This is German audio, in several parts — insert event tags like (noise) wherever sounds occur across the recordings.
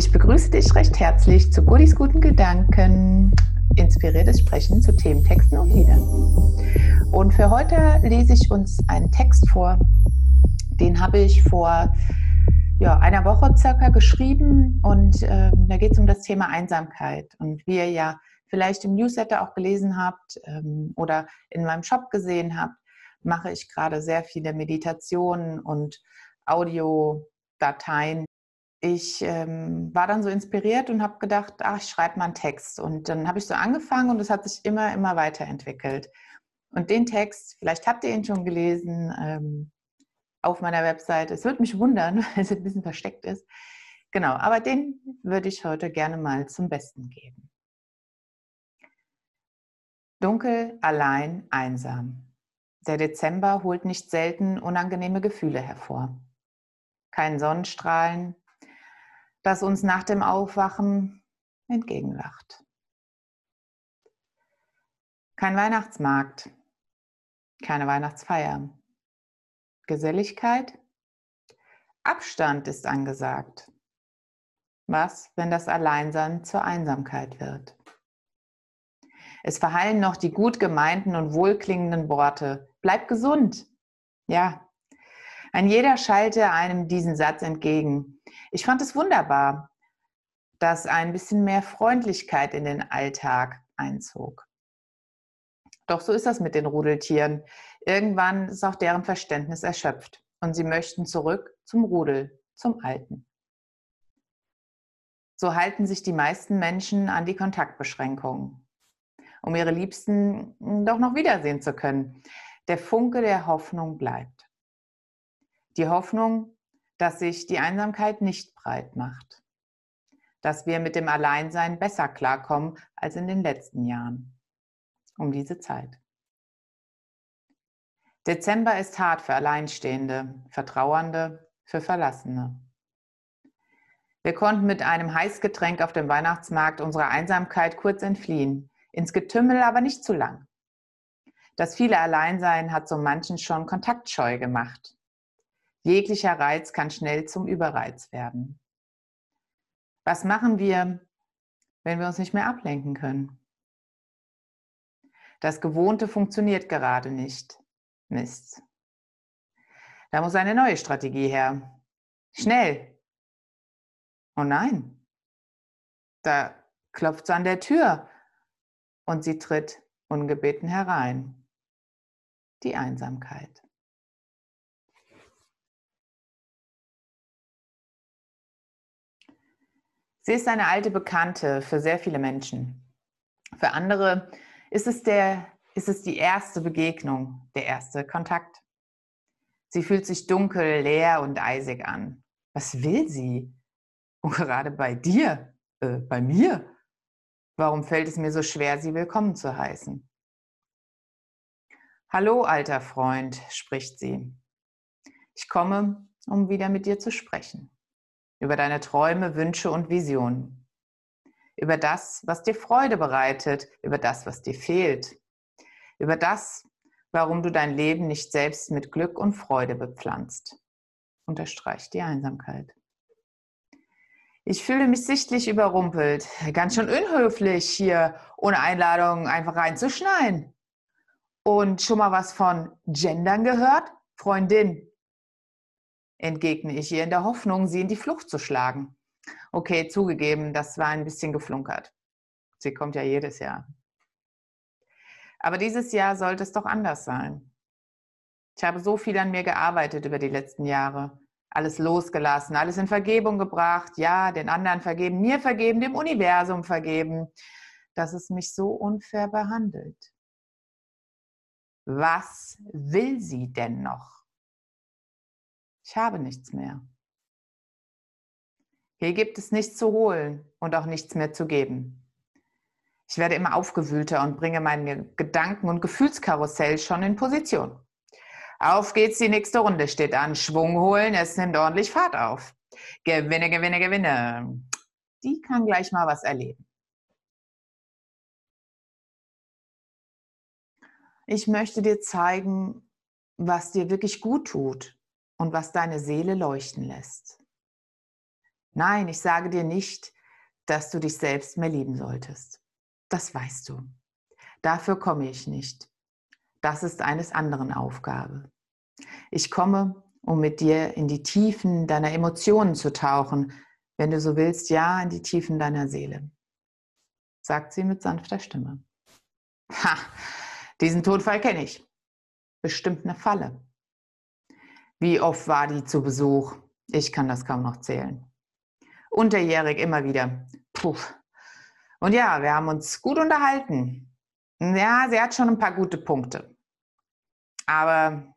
Ich begrüße dich recht herzlich zu Goodies guten Gedanken, inspiriertes Sprechen zu Themen, Texten und Liedern. Und für heute lese ich uns einen Text vor, den habe ich vor ja, einer Woche circa geschrieben und äh, da geht es um das Thema Einsamkeit. Und wie ihr ja vielleicht im Newsletter auch gelesen habt ähm, oder in meinem Shop gesehen habt, mache ich gerade sehr viele Meditationen und Audiodateien. Ich ähm, war dann so inspiriert und habe gedacht, ach, ich schreibe mal einen Text. Und dann habe ich so angefangen und es hat sich immer, immer weiterentwickelt. Und den Text, vielleicht habt ihr ihn schon gelesen ähm, auf meiner Website. Es würde mich wundern, (laughs) weil es ein bisschen versteckt ist. Genau, aber den würde ich heute gerne mal zum Besten geben. Dunkel, allein, einsam. Der Dezember holt nicht selten unangenehme Gefühle hervor. Kein Sonnenstrahlen, das uns nach dem Aufwachen entgegenlacht. Kein Weihnachtsmarkt, keine Weihnachtsfeier. Geselligkeit? Abstand ist angesagt. Was, wenn das Alleinsein zur Einsamkeit wird? Es verhallen noch die gut gemeinten und wohlklingenden Worte. Bleib gesund. Ja, ein jeder schallte einem diesen Satz entgegen. Ich fand es wunderbar, dass ein bisschen mehr Freundlichkeit in den Alltag einzog. Doch so ist das mit den Rudeltieren. Irgendwann ist auch deren Verständnis erschöpft und sie möchten zurück zum Rudel, zum Alten. So halten sich die meisten Menschen an die Kontaktbeschränkungen um ihre Liebsten doch noch wiedersehen zu können. Der Funke der Hoffnung bleibt. Die Hoffnung, dass sich die Einsamkeit nicht breit macht. Dass wir mit dem Alleinsein besser klarkommen als in den letzten Jahren. Um diese Zeit. Dezember ist hart für Alleinstehende, für Trauernde, für Verlassene. Wir konnten mit einem Heißgetränk auf dem Weihnachtsmarkt unserer Einsamkeit kurz entfliehen ins Getümmel aber nicht zu lang. Das viele Alleinsein hat so manchen schon kontaktscheu gemacht. Jeglicher Reiz kann schnell zum Überreiz werden. Was machen wir, wenn wir uns nicht mehr ablenken können? Das Gewohnte funktioniert gerade nicht. Mist. Da muss eine neue Strategie her. Schnell. Oh nein. Da klopft es an der Tür und sie tritt ungebeten herein. Die Einsamkeit. Sie ist eine alte Bekannte für sehr viele Menschen. Für andere ist es, der, ist es die erste Begegnung, der erste Kontakt. Sie fühlt sich dunkel, leer und eisig an. Was will sie? Und gerade bei dir, äh, bei mir, Warum fällt es mir so schwer, Sie willkommen zu heißen? Hallo, alter Freund, spricht sie. Ich komme, um wieder mit dir zu sprechen. Über deine Träume, Wünsche und Visionen. Über das, was dir Freude bereitet, über das, was dir fehlt. Über das, warum du dein Leben nicht selbst mit Glück und Freude bepflanzt. Unterstreicht die Einsamkeit. Ich fühle mich sichtlich überrumpelt. Ganz schön unhöflich, hier ohne Einladung einfach reinzuschneiden. Und schon mal was von Gendern gehört? Freundin, entgegne ich ihr in der Hoffnung, sie in die Flucht zu schlagen. Okay, zugegeben, das war ein bisschen geflunkert. Sie kommt ja jedes Jahr. Aber dieses Jahr sollte es doch anders sein. Ich habe so viel an mir gearbeitet über die letzten Jahre alles losgelassen, alles in Vergebung gebracht, ja, den anderen vergeben, mir vergeben, dem Universum vergeben, dass es mich so unfair behandelt. Was will sie denn noch? Ich habe nichts mehr. Hier gibt es nichts zu holen und auch nichts mehr zu geben. Ich werde immer aufgewühlter und bringe meine Gedanken- und Gefühlskarussell schon in Position. Auf geht's, die nächste Runde steht an. Schwung holen, es nimmt ordentlich Fahrt auf. Gewinne, gewinne, gewinne. Die kann gleich mal was erleben. Ich möchte dir zeigen, was dir wirklich gut tut und was deine Seele leuchten lässt. Nein, ich sage dir nicht, dass du dich selbst mehr lieben solltest. Das weißt du. Dafür komme ich nicht. Das ist eines anderen Aufgabe. Ich komme, um mit dir in die Tiefen deiner Emotionen zu tauchen, wenn du so willst, ja, in die Tiefen deiner Seele, sagt sie mit sanfter Stimme. Ha, diesen Tonfall kenne ich. Bestimmt eine Falle. Wie oft war die zu Besuch? Ich kann das kaum noch zählen. Unterjährig immer wieder. Puh. Und ja, wir haben uns gut unterhalten. Ja, sie hat schon ein paar gute Punkte. Aber,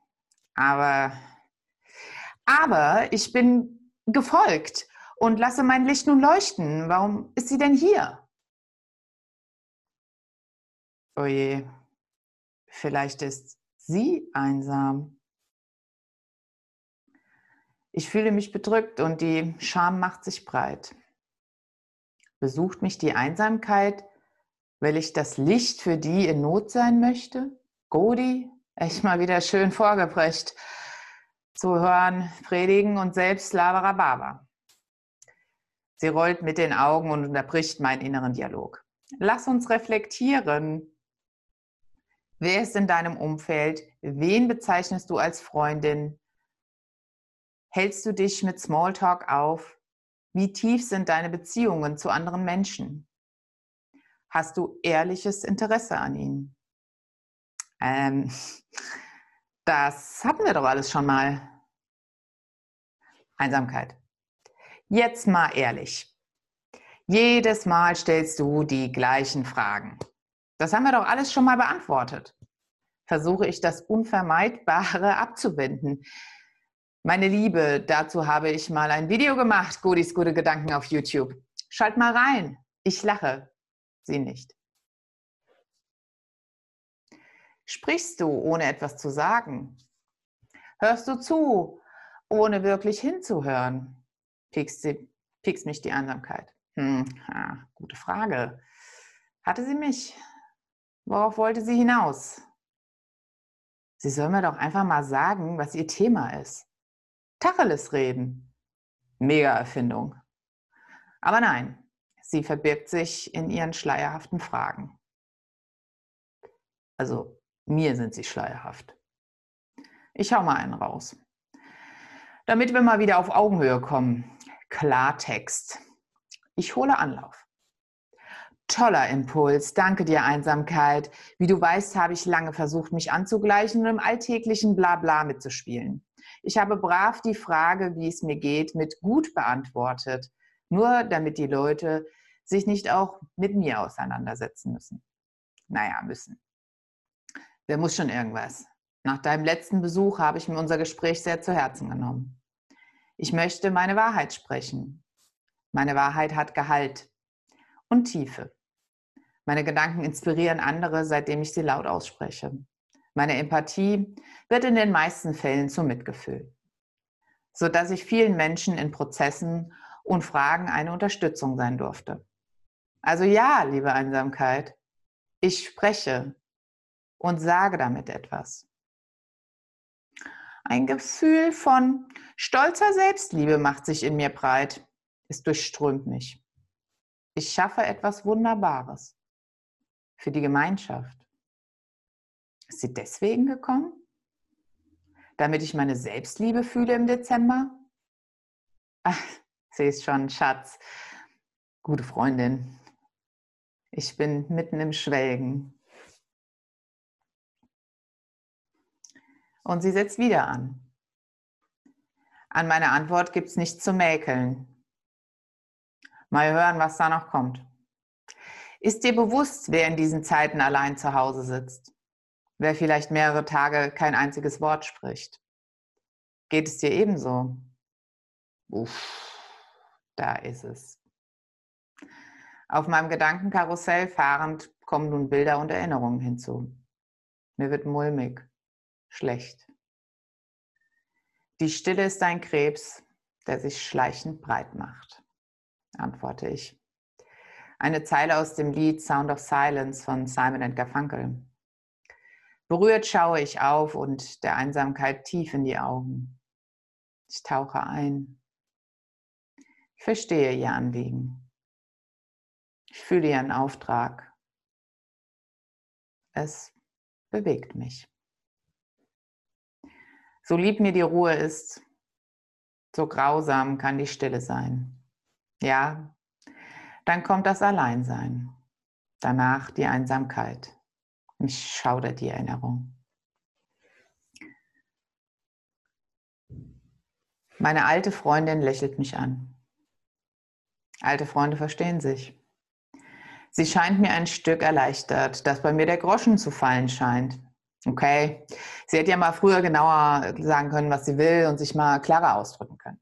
aber, aber ich bin gefolgt und lasse mein Licht nun leuchten. Warum ist sie denn hier? Oje, vielleicht ist sie einsam. Ich fühle mich bedrückt und die Scham macht sich breit. Besucht mich die Einsamkeit, weil ich das Licht für die in Not sein möchte? Godi, echt mal wieder schön vorgeprescht. Zu hören, predigen und selbst Labarababa. Sie rollt mit den Augen und unterbricht meinen inneren Dialog. Lass uns reflektieren. Wer ist in deinem Umfeld? Wen bezeichnest du als Freundin? Hältst du dich mit Smalltalk auf? Wie tief sind deine Beziehungen zu anderen Menschen? Hast du ehrliches Interesse an ihnen? Ähm, (laughs) das hatten wir doch alles schon mal. Einsamkeit. Jetzt mal ehrlich. Jedes Mal stellst du die gleichen Fragen. Das haben wir doch alles schon mal beantwortet. Versuche ich das Unvermeidbare (laughs) abzuwenden. Meine Liebe, dazu habe ich mal ein Video gemacht, Godis gute Gedanken auf YouTube. Schalt mal rein. Ich lache. Sie nicht. Sprichst du, ohne etwas zu sagen? Hörst du zu, ohne wirklich hinzuhören? piekst, sie, piekst mich die Einsamkeit? Hm, ja, gute Frage. Hatte sie mich? Worauf wollte sie hinaus? Sie soll mir doch einfach mal sagen, was ihr Thema ist. Tacheles reden. Mega Erfindung. Aber nein, sie verbirgt sich in ihren schleierhaften Fragen. Also mir sind sie schleierhaft. Ich hau mal einen raus. Damit wir mal wieder auf Augenhöhe kommen. Klartext. Ich hole Anlauf. Toller Impuls. Danke dir, Einsamkeit. Wie du weißt, habe ich lange versucht, mich anzugleichen und im alltäglichen Blabla mitzuspielen. Ich habe brav die Frage, wie es mir geht, mit gut beantwortet. Nur damit die Leute sich nicht auch mit mir auseinandersetzen müssen. Naja, müssen. Wer muss schon irgendwas? Nach deinem letzten Besuch habe ich mir unser Gespräch sehr zu Herzen genommen. Ich möchte meine Wahrheit sprechen. Meine Wahrheit hat Gehalt und Tiefe. Meine Gedanken inspirieren andere, seitdem ich sie laut ausspreche. Meine Empathie wird in den meisten Fällen zum Mitgefühl, sodass ich vielen Menschen in Prozessen und Fragen eine Unterstützung sein durfte. Also ja, liebe Einsamkeit, ich spreche und sage damit etwas. Ein Gefühl von stolzer Selbstliebe macht sich in mir breit. Es durchströmt mich. Ich schaffe etwas Wunderbares für die Gemeinschaft. Ist sie deswegen gekommen? Damit ich meine Selbstliebe fühle im Dezember? Ach, sie ist schon, Schatz. Gute Freundin. Ich bin mitten im Schwelgen. Und sie setzt wieder an. An meine Antwort gibt es nichts zu mäkeln. Mal hören, was da noch kommt. Ist dir bewusst, wer in diesen Zeiten allein zu Hause sitzt? Wer vielleicht mehrere Tage kein einziges Wort spricht? Geht es dir ebenso? Uff, da ist es. Auf meinem Gedankenkarussell fahrend kommen nun Bilder und Erinnerungen hinzu. Mir wird mulmig schlecht. Die Stille ist ein Krebs, der sich schleichend breit macht, antworte ich. Eine Zeile aus dem Lied Sound of Silence von Simon Garfunkel. Berührt schaue ich auf und der Einsamkeit tief in die Augen. Ich tauche ein. Ich verstehe Ihr Anliegen. Ich fühle Ihren Auftrag. Es bewegt mich. So lieb mir die Ruhe ist, so grausam kann die Stille sein. Ja, dann kommt das Alleinsein, danach die Einsamkeit. Mich schaudert die Erinnerung. Meine alte Freundin lächelt mich an. Alte Freunde verstehen sich. Sie scheint mir ein Stück erleichtert, dass bei mir der Groschen zu fallen scheint. Okay, sie hätte ja mal früher genauer sagen können, was sie will und sich mal klarer ausdrücken können.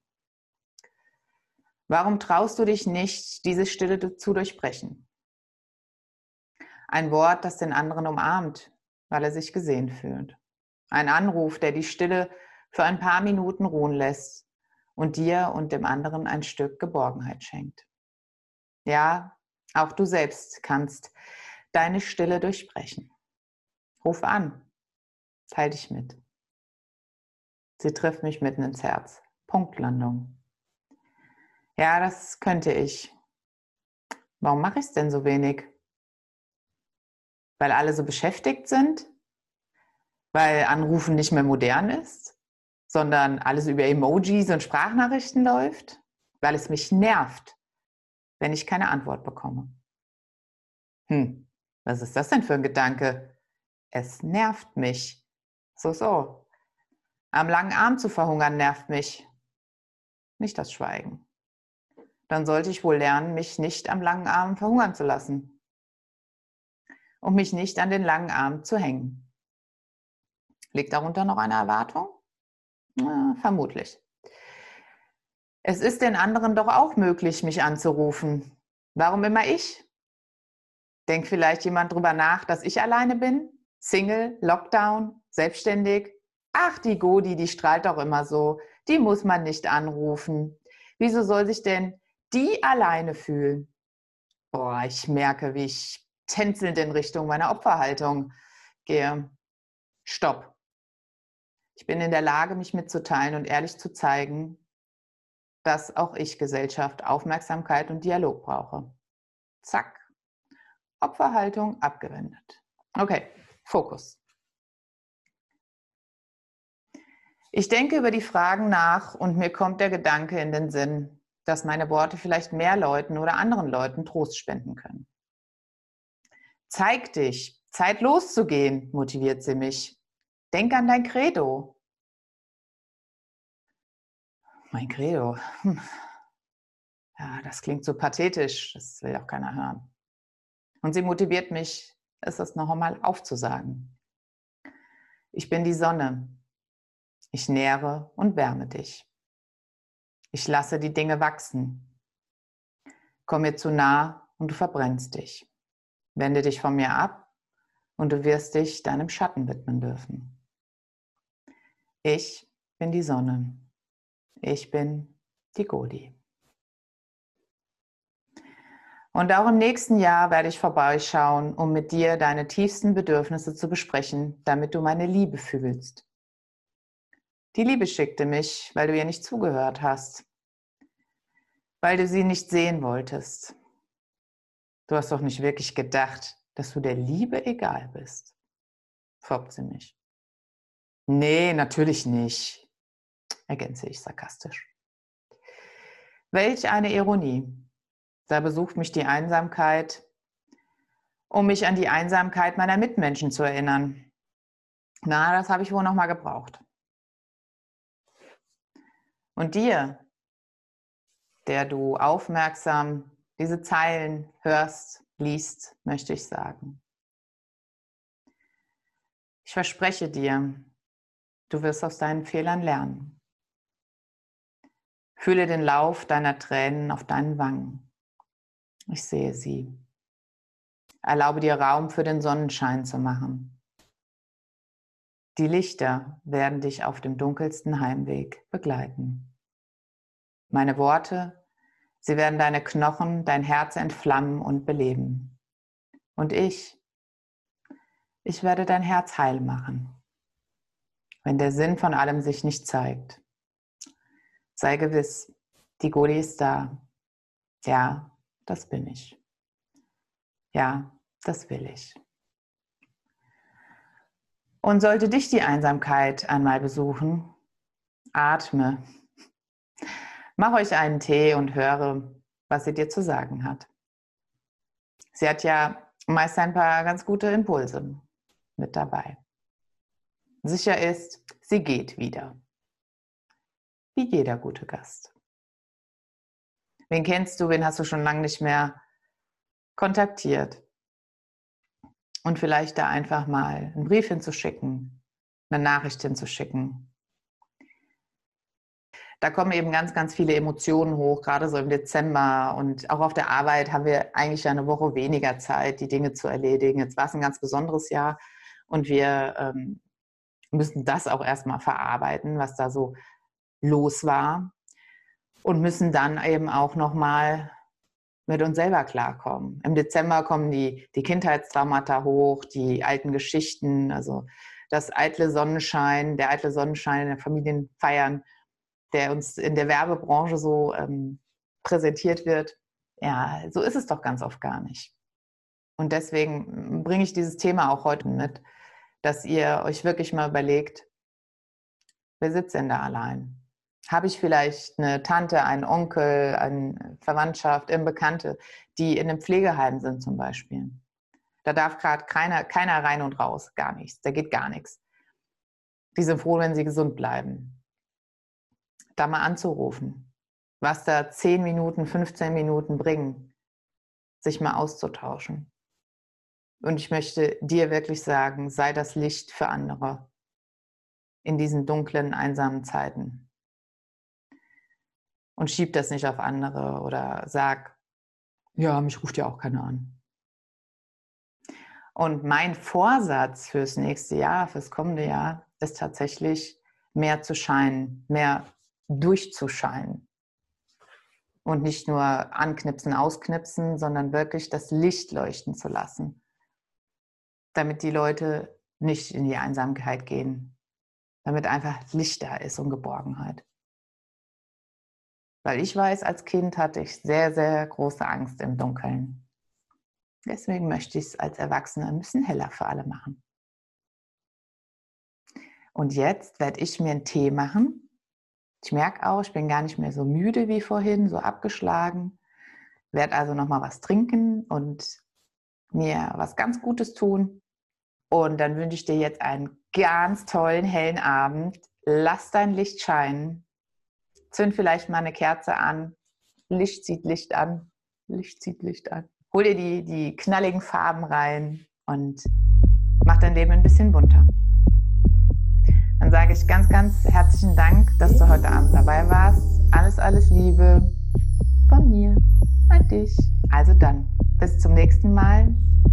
Warum traust du dich nicht, diese Stille zu durchbrechen? Ein Wort, das den anderen umarmt, weil er sich gesehen fühlt. Ein Anruf, der die Stille für ein paar Minuten ruhen lässt und dir und dem anderen ein Stück Geborgenheit schenkt. Ja, auch du selbst kannst deine Stille durchbrechen. Ruf an, teil dich mit. Sie trifft mich mitten ins Herz. Punktlandung. Ja, das könnte ich. Warum mache ich es denn so wenig? Weil alle so beschäftigt sind? Weil Anrufen nicht mehr modern ist? Sondern alles über Emojis und Sprachnachrichten läuft? Weil es mich nervt, wenn ich keine Antwort bekomme. Hm, was ist das denn für ein Gedanke? Es nervt mich. So, so. Am langen Arm zu verhungern nervt mich. Nicht das Schweigen. Dann sollte ich wohl lernen, mich nicht am langen Arm verhungern zu lassen. Und mich nicht an den langen Arm zu hängen. Liegt darunter noch eine Erwartung? Na, vermutlich. Es ist den anderen doch auch möglich, mich anzurufen. Warum immer ich? Denkt vielleicht jemand drüber nach, dass ich alleine bin? Single, Lockdown, selbstständig. Ach, die Godi, die strahlt doch immer so. Die muss man nicht anrufen. Wieso soll sich denn die alleine fühlen? Boah, ich merke, wie ich tänzelnd in Richtung meiner Opferhaltung gehe. Stopp. Ich bin in der Lage, mich mitzuteilen und ehrlich zu zeigen, dass auch ich Gesellschaft, Aufmerksamkeit und Dialog brauche. Zack. Opferhaltung abgewendet. Okay, Fokus. Ich denke über die Fragen nach und mir kommt der Gedanke in den Sinn, dass meine Worte vielleicht mehr Leuten oder anderen Leuten Trost spenden können. Zeig dich, Zeit loszugehen, motiviert sie mich. Denk an dein Credo. Mein Credo. Hm. Ja, das klingt so pathetisch, das will auch keiner hören. Und sie motiviert mich, es ist noch einmal aufzusagen. Ich bin die Sonne, ich nähre und wärme dich. Ich lasse die Dinge wachsen. Komm mir zu nah und du verbrennst dich. Wende dich von mir ab und du wirst dich deinem Schatten widmen dürfen. Ich bin die Sonne. Ich bin die Godi. Und auch im nächsten Jahr werde ich vorbeischauen, um mit dir deine tiefsten Bedürfnisse zu besprechen, damit du meine Liebe fühlst. Die Liebe schickte mich, weil du ihr nicht zugehört hast, weil du sie nicht sehen wolltest. Du hast doch nicht wirklich gedacht, dass du der Liebe egal bist. Foppt sie mich. Nee, natürlich nicht, ergänze ich sarkastisch. Welch eine Ironie. Da besucht mich die Einsamkeit, um mich an die Einsamkeit meiner Mitmenschen zu erinnern. Na, das habe ich wohl noch mal gebraucht. Und dir, der du aufmerksam diese Zeilen hörst, liest, möchte ich sagen. Ich verspreche dir, du wirst aus deinen Fehlern lernen. Fühle den Lauf deiner Tränen auf deinen Wangen. Ich sehe sie. Erlaube dir Raum für den Sonnenschein zu machen. Die Lichter werden dich auf dem dunkelsten Heimweg begleiten. Meine Worte, sie werden deine Knochen, dein Herz entflammen und beleben. Und ich, ich werde dein Herz heil machen, wenn der Sinn von allem sich nicht zeigt. Sei gewiss, die Godi ist da. Ja, das bin ich. Ja, das will ich. Und sollte dich die Einsamkeit einmal besuchen, atme. Mach euch einen Tee und höre, was sie dir zu sagen hat. Sie hat ja meist ein paar ganz gute Impulse mit dabei. Sicher ist, sie geht wieder. Wie jeder gute Gast. Wen kennst du, wen hast du schon lange nicht mehr kontaktiert? Und vielleicht da einfach mal einen Brief hinzuschicken, eine Nachricht hinzuschicken. Da kommen eben ganz, ganz viele Emotionen hoch, gerade so im Dezember. Und auch auf der Arbeit haben wir eigentlich eine Woche weniger Zeit, die Dinge zu erledigen. Jetzt war es ein ganz besonderes Jahr und wir ähm, müssen das auch erstmal verarbeiten, was da so los war. Und müssen dann eben auch nochmal mit uns selber klarkommen. Im Dezember kommen die, die Kindheitstraumata hoch, die alten Geschichten, also das eitle Sonnenschein, der eitle Sonnenschein in der Familienfeiern, der uns in der Werbebranche so ähm, präsentiert wird. Ja, so ist es doch ganz oft gar nicht. Und deswegen bringe ich dieses Thema auch heute mit, dass ihr euch wirklich mal überlegt, wer sitzt denn da allein? Habe ich vielleicht eine Tante, einen Onkel, eine Verwandtschaft, eine Bekannte, die in einem Pflegeheim sind zum Beispiel? Da darf gerade keiner, keiner rein und raus, gar nichts. Da geht gar nichts. Die sind froh, wenn sie gesund bleiben. Da mal anzurufen, was da 10 Minuten, 15 Minuten bringen, sich mal auszutauschen. Und ich möchte dir wirklich sagen, sei das Licht für andere in diesen dunklen, einsamen Zeiten. Und schieb das nicht auf andere oder sag, ja, mich ruft ja auch keiner an. Und mein Vorsatz fürs nächste Jahr, fürs kommende Jahr, ist tatsächlich mehr zu scheinen, mehr durchzuscheinen. Und nicht nur anknipsen, ausknipsen, sondern wirklich das Licht leuchten zu lassen damit die Leute nicht in die Einsamkeit gehen, damit einfach Licht da ist und Geborgenheit. Weil ich weiß, als Kind hatte ich sehr, sehr große Angst im Dunkeln. Deswegen möchte ich es als Erwachsener ein bisschen heller für alle machen. Und jetzt werde ich mir einen Tee machen. Ich merke auch, ich bin gar nicht mehr so müde wie vorhin, so abgeschlagen. Werde also noch mal was trinken und mir was ganz Gutes tun. Und dann wünsche ich dir jetzt einen ganz tollen, hellen Abend. Lass dein Licht scheinen. Zünd vielleicht mal eine Kerze an. Licht zieht Licht an. Licht zieht Licht an. Hol dir die, die knalligen Farben rein und mach dein Leben ein bisschen bunter. Sage ich ganz, ganz herzlichen Dank, dass du heute Abend dabei warst. Alles, alles Liebe von mir an dich. Also dann, bis zum nächsten Mal.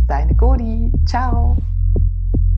Deine Godi. Ciao.